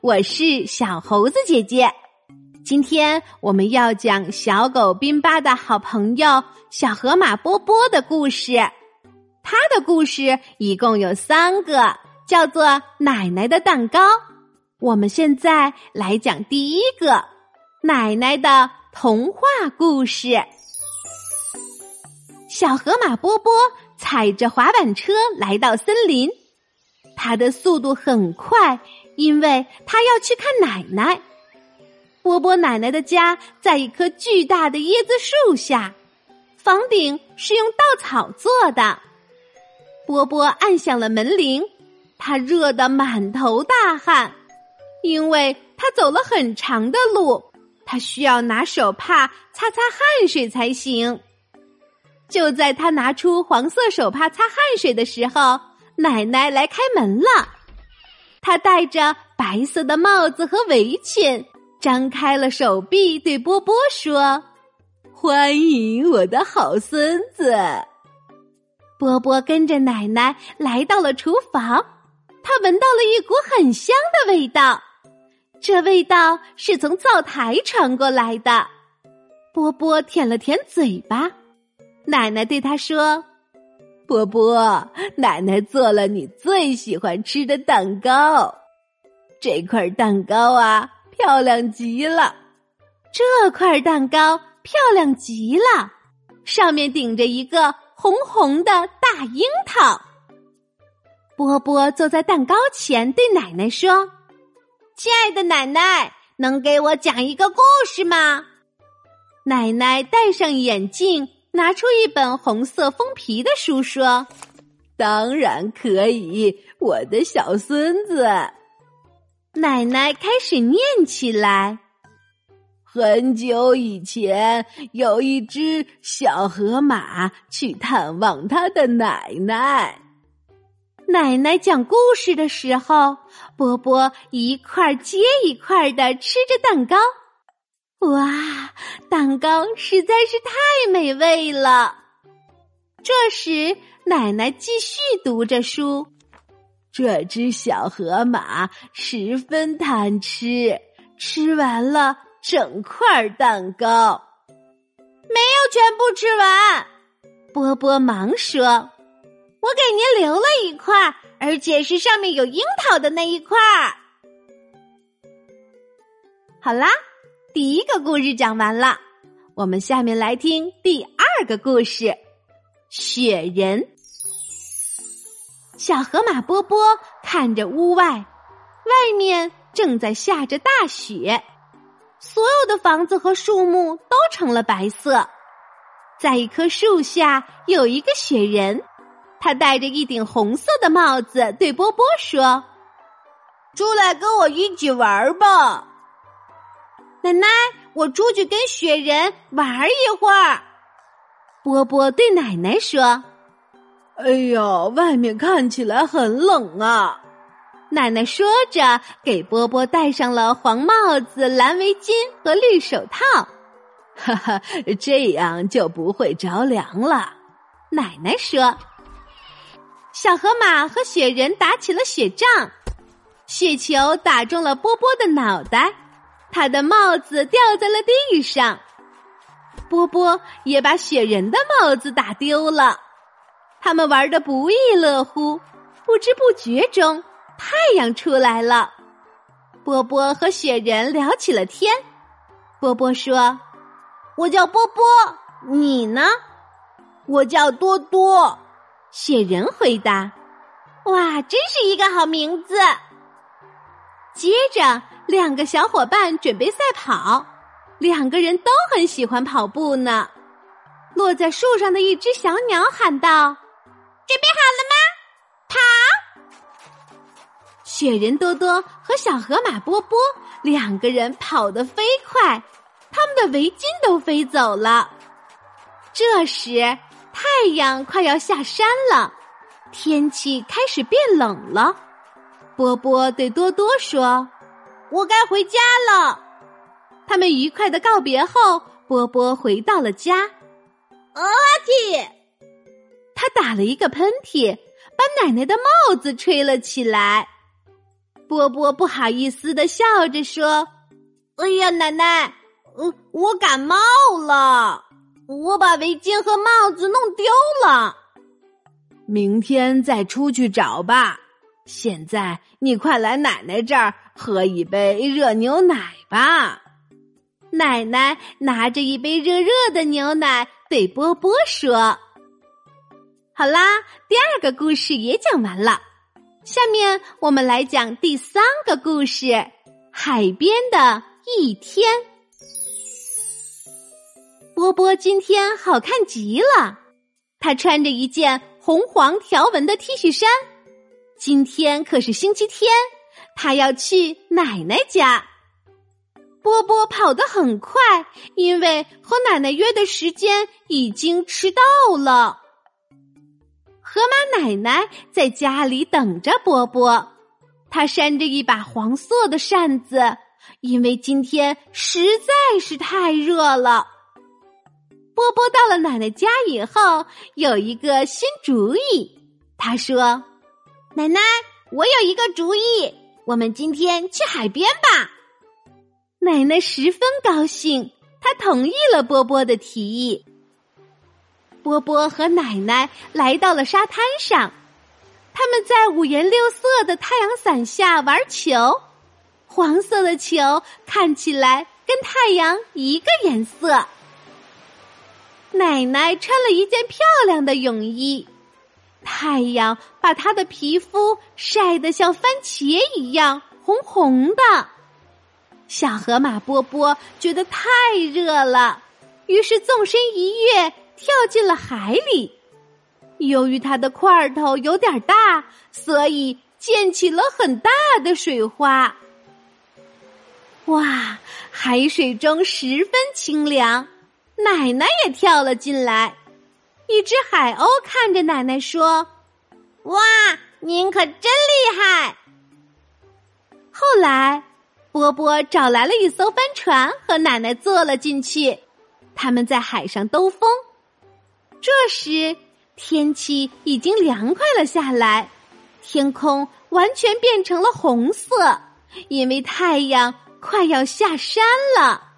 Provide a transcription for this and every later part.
我是小猴子姐姐。今天我们要讲小狗宾巴的好朋友小河马波波的故事。他的故事一共有三个，叫做《奶奶的蛋糕》。我们现在来讲第一个奶奶的童话故事。小河马波波踩着滑板车来到森林，他的速度很快，因为他要去看奶奶。波波奶奶的家在一棵巨大的椰子树下，房顶是用稻草做的。波波按响了门铃，他热得满头大汗，因为他走了很长的路，他需要拿手帕擦擦汗水才行。就在他拿出黄色手帕擦汗水的时候，奶奶来开门了。她戴着白色的帽子和围裙。张开了手臂，对波波说：“欢迎我的好孙子。”波波跟着奶奶来到了厨房，他闻到了一股很香的味道，这味道是从灶台传过来的。波波舔了舔嘴巴，奶奶对他说：“波波，奶奶做了你最喜欢吃的蛋糕，这块蛋糕啊。”漂亮极了，这块蛋糕漂亮极了，上面顶着一个红红的大樱桃。波波坐在蛋糕前，对奶奶说：“亲爱的奶奶，能给我讲一个故事吗？”奶奶戴上眼镜，拿出一本红色封皮的书，说：“当然可以，我的小孙子。”奶奶开始念起来。很久以前，有一只小河马去探望他的奶奶。奶奶讲故事的时候，波波一块接一块的吃着蛋糕。哇，蛋糕实在是太美味了。这时，奶奶继续读着书。这只小河马十分贪吃，吃完了整块蛋糕，没有全部吃完。波波忙说：“我给您留了一块，而且是上面有樱桃的那一块。”好啦，第一个故事讲完了，我们下面来听第二个故事——雪人。小河马波波看着屋外，外面正在下着大雪，所有的房子和树木都成了白色。在一棵树下有一个雪人，他戴着一顶红色的帽子，对波波说：“出来跟我一起玩吧，奶奶，我出去跟雪人玩一会儿。”波波对奶奶说。哎呀，外面看起来很冷啊！奶奶说着，给波波戴上了黄帽子、蓝围巾和绿手套。哈哈，这样就不会着凉了。奶奶说：“小河马和雪人打起了雪仗，雪球打中了波波的脑袋，他的帽子掉在了地上。波波也把雪人的帽子打丢了。”他们玩的不亦乐乎，不知不觉中，太阳出来了。波波和雪人聊起了天。波波说：“我叫波波，你呢？”“我叫多多。”雪人回答。“哇，真是一个好名字！”接着，两个小伙伴准备赛跑，两个人都很喜欢跑步呢。落在树上的一只小鸟喊道。准备好了吗？跑！雪人多多和小河马波波两个人跑得飞快，他们的围巾都飞走了。这时太阳快要下山了，天气开始变冷了。波波对多多说：“我该回家了。”他们愉快的告别后，波波回到了家。阿嚏！他打了一个喷嚏，把奶奶的帽子吹了起来。波波不好意思的笑着说：“哎呀，奶奶，呃，我感冒了，我把围巾和帽子弄丢了。明天再出去找吧。现在你快来奶奶这儿喝一杯热牛奶吧。”奶奶拿着一杯热热的牛奶对波波说：“好啦，第二个故事也讲完了。”下面我们来讲第三个故事：海边的一天。波波今天好看极了，他穿着一件红黄条纹的 T 恤衫。今天可是星期天，他要去奶奶家。波波跑得很快，因为和奶奶约的时间已经迟到了。河马奶奶在家里等着波波，她扇着一把黄色的扇子，因为今天实在是太热了。波波到了奶奶家以后，有一个新主意。他说：“奶奶，我有一个主意，我们今天去海边吧。”奶奶十分高兴，她同意了波波的提议。波波和奶奶来到了沙滩上，他们在五颜六色的太阳伞下玩球。黄色的球看起来跟太阳一个颜色。奶奶穿了一件漂亮的泳衣，太阳把他的皮肤晒得像番茄一样红红的。小河马波波觉得太热了，于是纵身一跃。跳进了海里，由于它的块头有点大，所以溅起了很大的水花。哇，海水中十分清凉，奶奶也跳了进来。一只海鸥看着奶奶说：“哇，您可真厉害！”后来，波波找来了一艘帆船，和奶奶坐了进去。他们在海上兜风。这时，天气已经凉快了下来，天空完全变成了红色，因为太阳快要下山了。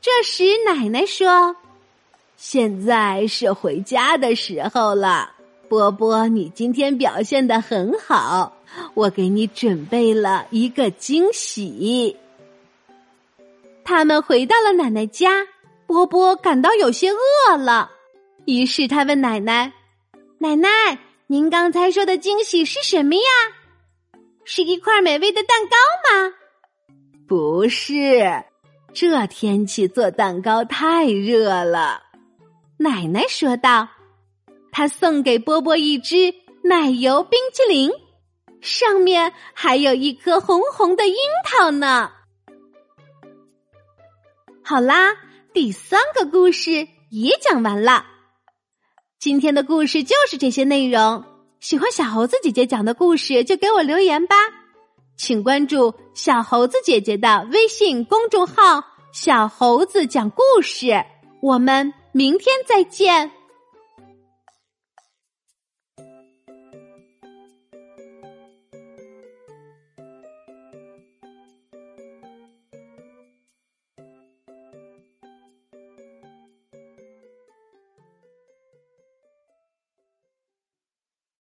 这时，奶奶说：“现在是回家的时候了，波波，你今天表现的很好，我给你准备了一个惊喜。”他们回到了奶奶家，波波感到有些饿了。于是他问奶奶：“奶奶，您刚才说的惊喜是什么呀？是一块美味的蛋糕吗？”“不是，这天气做蛋糕太热了。”奶奶说道。她送给波波一只奶油冰淇淋，上面还有一颗红红的樱桃呢。好啦，第三个故事也讲完了。今天的故事就是这些内容。喜欢小猴子姐姐讲的故事，就给我留言吧。请关注小猴子姐姐的微信公众号“小猴子讲故事”。我们明天再见。